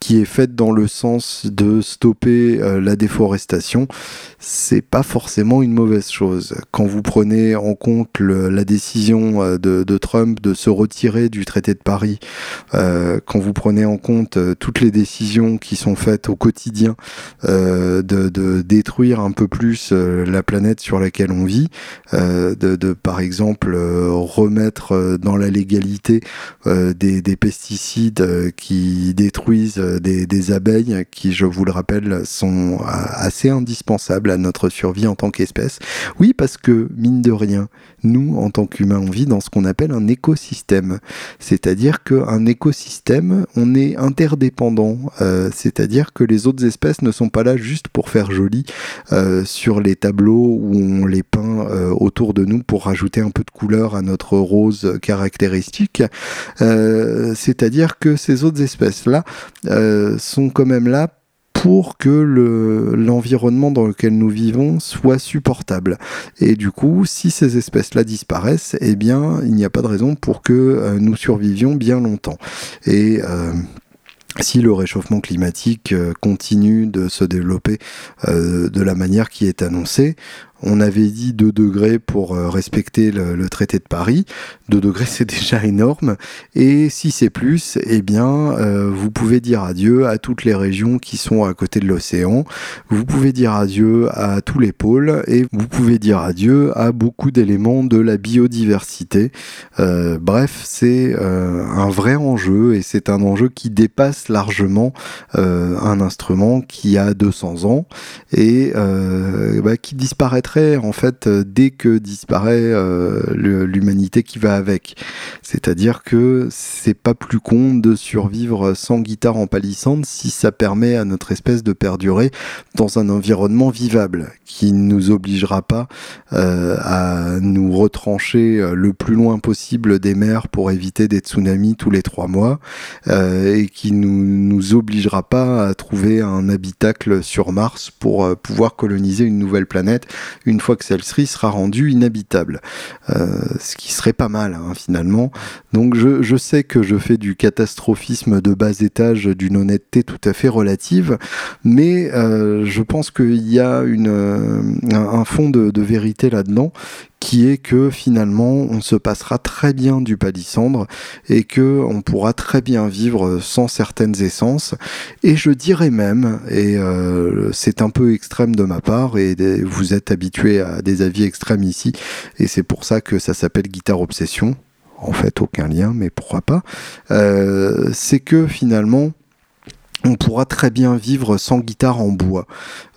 Speaker 1: qui est faite dans le sens de stopper la déforestation, c'est pas forcément une mauvaise chose. Quand vous prenez en compte la décision de, de Trump de se retirer du traité de Paris, euh, quand vous prenez en compte euh, toutes les décisions qui sont faites au quotidien euh, de, détruire un peu plus la planète sur laquelle on vit, de, par exemple remettre dans la légalité des, pesticides qui détruisent des, abeilles qui, je vous le rappelle, sont assez indispensables à notre survie en tant qu'espèce. Oui, parce que, mine de rien, nous, en tant qu'humains, on vit dans ce qu'on appelle un écosystème. C'est-à-dire qu'un écosystème, on est interdépendant. Euh, c'est-à-dire que les autres espèces ne sont pas là juste pour faire joli euh, sur les tableaux où on les peint euh, autour de nous pour rajouter un peu de couleur à notre rose caractéristique. C'est-à-dire que ces autres espèces-là sont quand même là pour que l'environnement dans lequel nous vivons soit supportable. Et du coup, si ces espèces-là disparaissent, eh bien, il n'y a pas de raison pour que euh, nous survivions bien longtemps. Et euh, si le réchauffement climatique euh, continue de se développer de la manière qui est annoncée, on avait dit 2 degrés pour euh, respecter le, traité de Paris. 2 degrés, <laughs> c'est déjà énorme. Et si c'est plus, eh bien, euh, vous pouvez dire adieu à toutes les régions qui sont à côté de l'océan. Vous pouvez dire adieu à tous les pôles et vous pouvez dire adieu à beaucoup d'éléments de la biodiversité. Euh, bref, c'est un vrai enjeu et c'est un enjeu qui dépasse largement un instrument qui a 200 ans et bah, qui disparaîtra en fait euh, dès que disparaît euh, l'humanité qui va avec. C'est-à-dire que c'est pas plus con de survivre sans guitare en palissande si ça permet à notre espèce de perdurer dans un environnement vivable qui ne nous obligera pas euh, à nous retrancher le plus loin possible des mers pour éviter des tsunamis tous les trois mois et qui nous nous obligera pas à trouver un habitacle sur Mars pour pouvoir coloniser une nouvelle planète une fois que celle-ci sera rendue inhabitable. Euh, ce qui serait pas mal hein, finalement. Donc je, sais que je fais du catastrophisme de bas étage, d'une honnêteté tout à fait relative, mais euh, je pense qu'il y a euh, un, fond de vérité là-dedans qui est que finalement on se passera très bien du palissandre et que on pourra très bien vivre sans certaines essences. Et je dirais même et euh, c'est un peu extrême de ma part et vous êtes habitué à des avis extrêmes ici et c'est pour ça que ça s'appelle guitare obsession. En fait aucun lien mais pourquoi pas. Euh, c'est que finalement on pourra très bien vivre sans guitare en bois.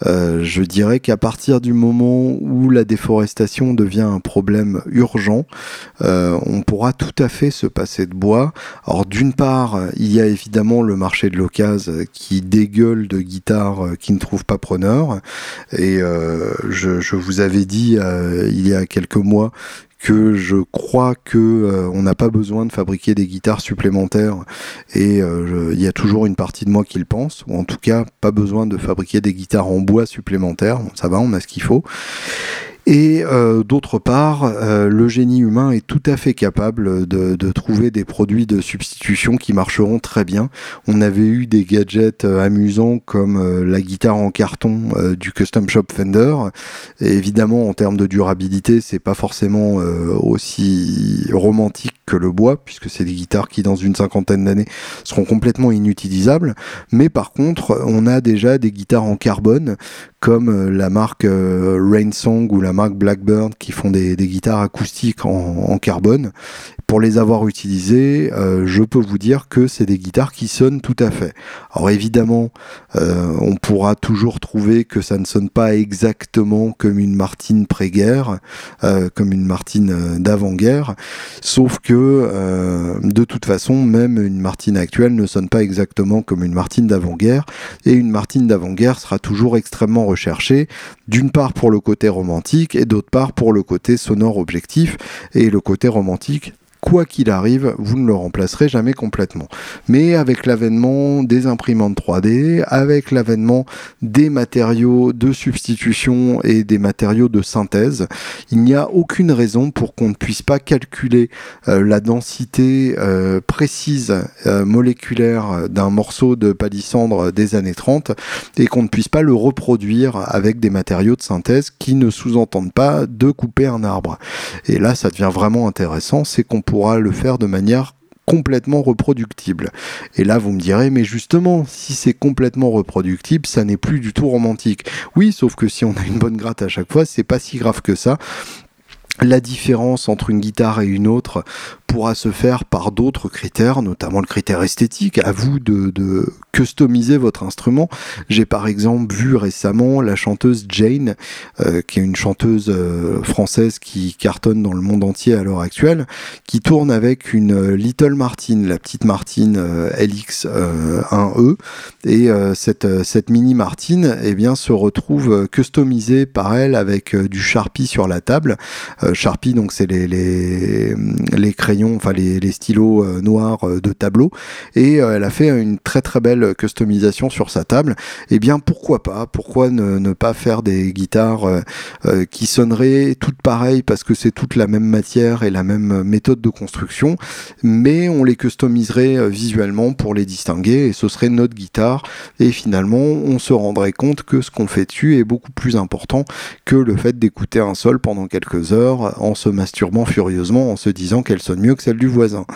Speaker 1: Euh, je dirais qu'à partir du moment où la déforestation devient un problème urgent, euh, on pourra tout à fait se passer de bois. Alors d'une part, il y a évidemment le marché de l'occasion qui dégueule de guitares qui ne trouvent pas preneur. Et euh, je, je, vous avais dit il y a quelques mois que je crois que euh, on n'a pas besoin de fabriquer des guitares supplémentaires et euh, il y a toujours une partie de moi qui le pense ou en tout cas pas besoin de fabriquer des guitares en bois supplémentaires. Ça va on a ce qu'il faut et euh, d'autre part, euh, le génie humain est tout à fait capable de, trouver des produits de substitution qui marcheront très bien. On avait eu des gadgets euh, amusants comme la guitare en carton du Custom Shop Fender. Évidemment, en termes de durabilité, c'est pas forcément aussi romantique que le bois, puisque c'est des guitares qui, dans une cinquantaine d'années, seront complètement inutilisables. Mais par contre, on a déjà des guitares en carbone, comme la marque Rainsong ou la marque Blackbird qui font des, guitares acoustiques en, carbone. Pour les avoir utilisées, euh, je peux vous dire que c'est des guitares qui sonnent tout à fait. Alors évidemment, euh, on pourra toujours trouver que ça ne sonne pas exactement comme une Martine pré-guerre, euh, comme une Martine d'avant-guerre, sauf que de toute façon, même une Martine actuelle ne sonne pas exactement comme une Martine d'avant-guerre, et une Martine d'avant-guerre sera toujours extrêmement recherchée, d'une part pour le côté romantique, et d'autre part pour le côté sonore objectif et le côté romantique quoi qu'il arrive, vous ne le remplacerez jamais complètement. Mais avec l'avènement des imprimantes 3D, avec l'avènement des matériaux de substitution et des matériaux de synthèse, il n'y a aucune raison pour qu'on ne puisse pas calculer euh, la densité euh, précise euh, moléculaire d'un morceau de palissandre des années 30 et qu'on ne puisse pas le reproduire avec des matériaux de synthèse qui ne sous-entendent pas de couper un arbre. Et là, ça devient vraiment intéressant, c'est qu'on pourra le faire de manière complètement reproductible. Et là, vous me direz, mais justement, si c'est complètement reproductible, ça n'est plus du tout romantique. Oui, sauf que si on a une bonne gratte à chaque fois, c'est pas si grave que ça. La différence entre une guitare et une autre pourra se faire par d'autres critères, notamment le critère esthétique. À vous de, customiser votre instrument. J'ai par exemple vu récemment la chanteuse Jane, euh, qui est une chanteuse euh, française qui cartonne dans le monde entier à l'heure actuelle, qui tourne avec une euh, Little Martin, la petite Martine LX1E, et cette, mini Martine eh bien, se retrouve customisée par elle avec du Sharpie sur la table. Sharpie, donc c'est les, crayons, enfin les, stylos noirs de tableau, et elle a fait une très très belle customisation sur sa table. Eh bien, pourquoi pas? Pourquoi ne, pas faire des guitares euh, euh, qui sonneraient toutes pareilles parce que c'est toute la même matière et la même méthode de construction, mais on les customiserait euh, visuellement pour les distinguer et ce serait notre guitare. Et finalement, on se rendrait compte que ce qu'on fait dessus est beaucoup plus important que le fait d'écouter un sol pendant quelques heures en se masturbant furieusement en se disant qu'elle sonne mieux que celle du voisin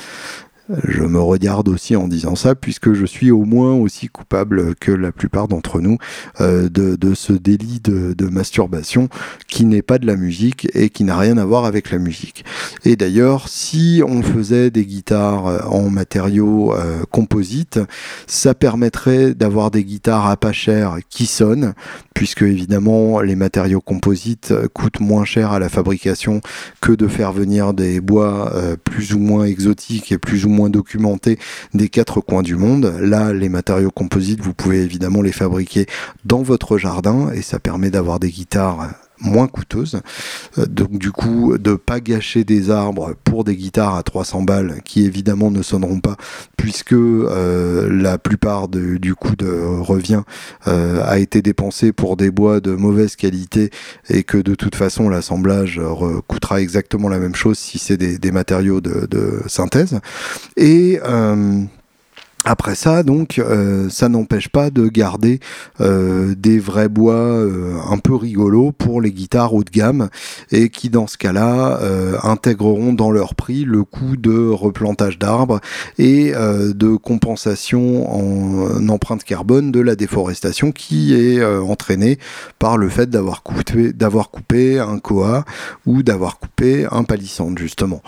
Speaker 1: je me regarde aussi en disant ça, puisque je suis au moins aussi coupable que la plupart d'entre nous euh, de, ce délit de, de masturbation qui n'est pas de la musique et qui n'a rien à voir avec la musique. Et d'ailleurs, si on faisait des guitares euh, en matériaux euh, composites, ça permettrait d'avoir des guitares à pas cher qui sonnent, puisque évidemment les matériaux composites coûtent moins cher à la fabrication que de faire venir des bois plus ou moins exotiques et plus ou moins moins documenté des quatre coins du monde. Là, les matériaux composites, vous pouvez évidemment les fabriquer dans votre jardin et ça permet d'avoir des guitares moins coûteuses. Euh, donc du coup, de pas gâcher des arbres pour des guitares à 300 balles qui évidemment ne sonneront pas puisque euh, la plupart du coût de revient euh, a été dépensé pour des bois de mauvaise qualité et que de toute façon l'assemblage coûtera exactement la même chose si c'est des, matériaux de, de synthèse. Et après ça, donc, euh, ça n'empêche pas de garder euh, des vrais bois euh, un peu rigolos pour les guitares haut de gamme et qui, dans ce cas-là, intégreront dans leur prix le coût de replantage d'arbres et de compensation en empreinte carbone de la déforestation qui est entraînée par le fait d'avoir coupé, d'avoir coupé un koa ou d'avoir coupé un palissandre, justement.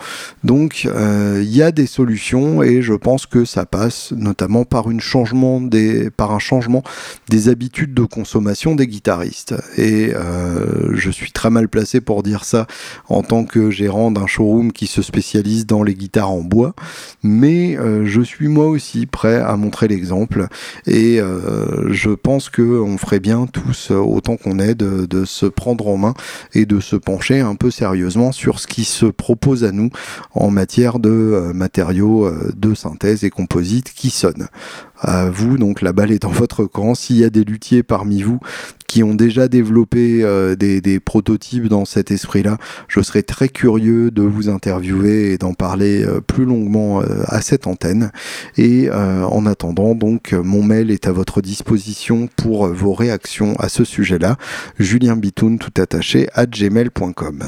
Speaker 1: Donc, il y a des solutions et je pense que ça passe notamment par, changement des, par un changement des habitudes de consommation des guitaristes. Et euh, je suis très mal placé pour dire ça en tant que gérant d'un showroom qui se spécialise dans les guitares en bois, mais euh, je suis moi aussi prêt à montrer l'exemple et euh, je pense qu'on ferait bien tous, autant qu'on est, de, de se prendre en main et de se pencher un peu sérieusement sur ce qui se propose à nous en matière de matériaux de synthèse et composites qui sonne. À vous, donc la balle est dans votre camp. S'il y a des luthiers parmi vous qui ont déjà développé euh, des, prototypes dans cet esprit-là, je serais très curieux de vous interviewer et d'en parler euh, plus longuement euh, à cette antenne. Et en attendant, donc, mon mail est à votre disposition pour vos réactions à ce sujet-là. Julien Bitoun, tout attaché, à gmail.com.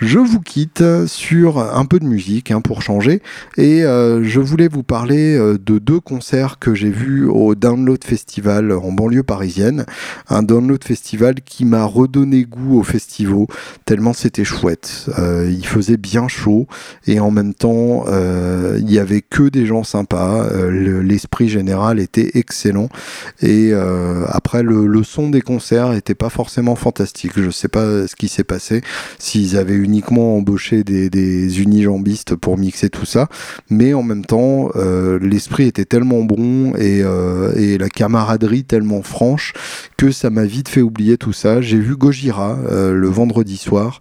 Speaker 1: Je vous quitte sur un peu de musique hein, pour changer et euh, je voulais vous parler euh, de deux concerts que j'ai vus au Download Festival en banlieue parisienne. Un Download Festival qui m'a redonné goût au festival tellement c'était chouette. Euh, il faisait bien chaud et en même temps il y avait que des gens sympas. L'esprit général était excellent et après le, son des concerts était pas forcément fantastique. Je sais pas ce qui s'est passé. S'ils avaient une uniquement embaucher des, unijambistes pour mixer tout ça, mais en même temps, euh, l'esprit était tellement bon et, euh, et, la camaraderie tellement franche que ça m'a vite fait oublier tout ça. J'ai vu Gojira euh, le vendredi soir,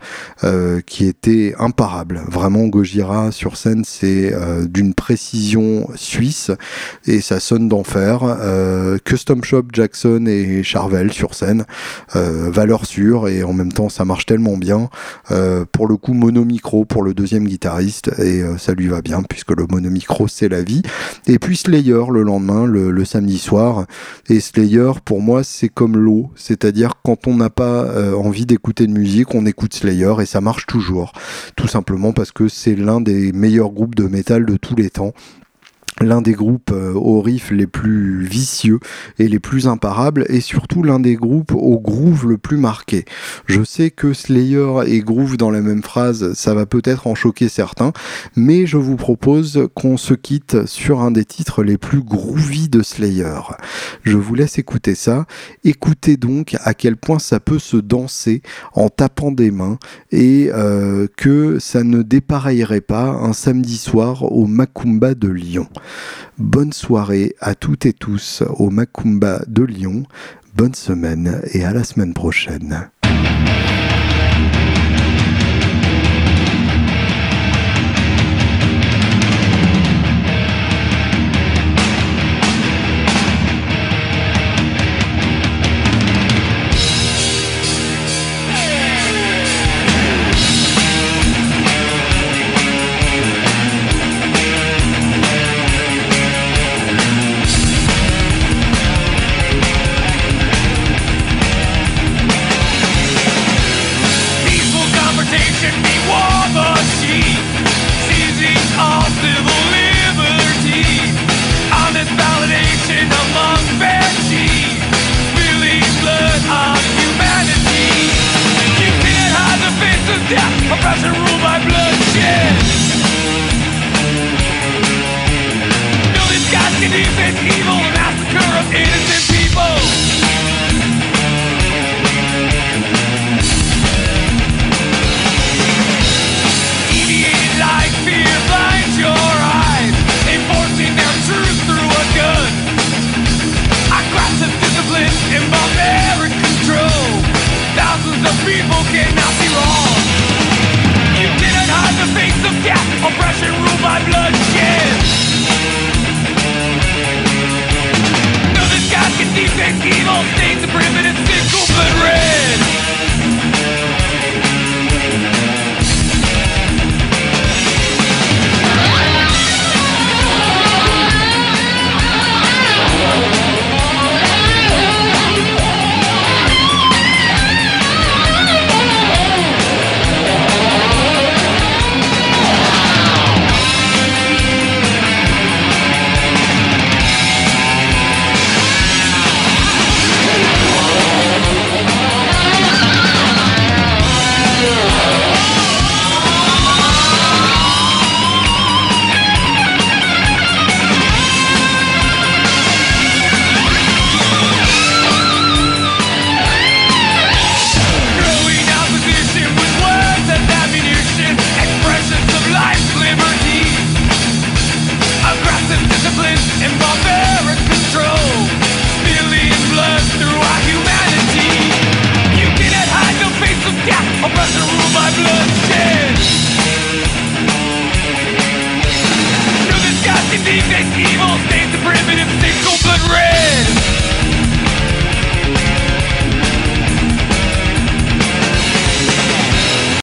Speaker 1: qui était imparable. Vraiment, Gojira sur scène, c'est d'une précision suisse et ça sonne d'enfer. Custom Shop Jackson et Charvel sur scène, valeur sûre et en même temps ça marche tellement bien le coup mono micro pour le deuxième guitariste et euh, ça lui va bien puisque le mono micro c'est la vie. Et puis Slayer le lendemain, le, samedi soir. Et Slayer pour moi c'est comme l'eau, c'est-à-dire quand on n'a pas euh, envie d'écouter de musique, on écoute Slayer et ça marche toujours. Tout simplement parce que c'est l'un des meilleurs groupes de métal de tous les temps l'un des groupes euh, aux riffs les plus vicieux et les plus imparables et surtout l'un des groupes au groove le plus marqué. Je sais que Slayer et groove dans la même phrase, ça va peut-être en choquer certains, mais je vous propose qu'on se quitte sur un des titres les plus groovy de Slayer. Je vous laisse écouter ça. Écoutez donc à quel point ça peut se danser en tapant des mains et euh, que ça ne dépareillerait pas un samedi soir au Macumba de Lyon. Bonne soirée à toutes et tous au Macumba de Lyon. Bonne semaine et à la semaine prochaine.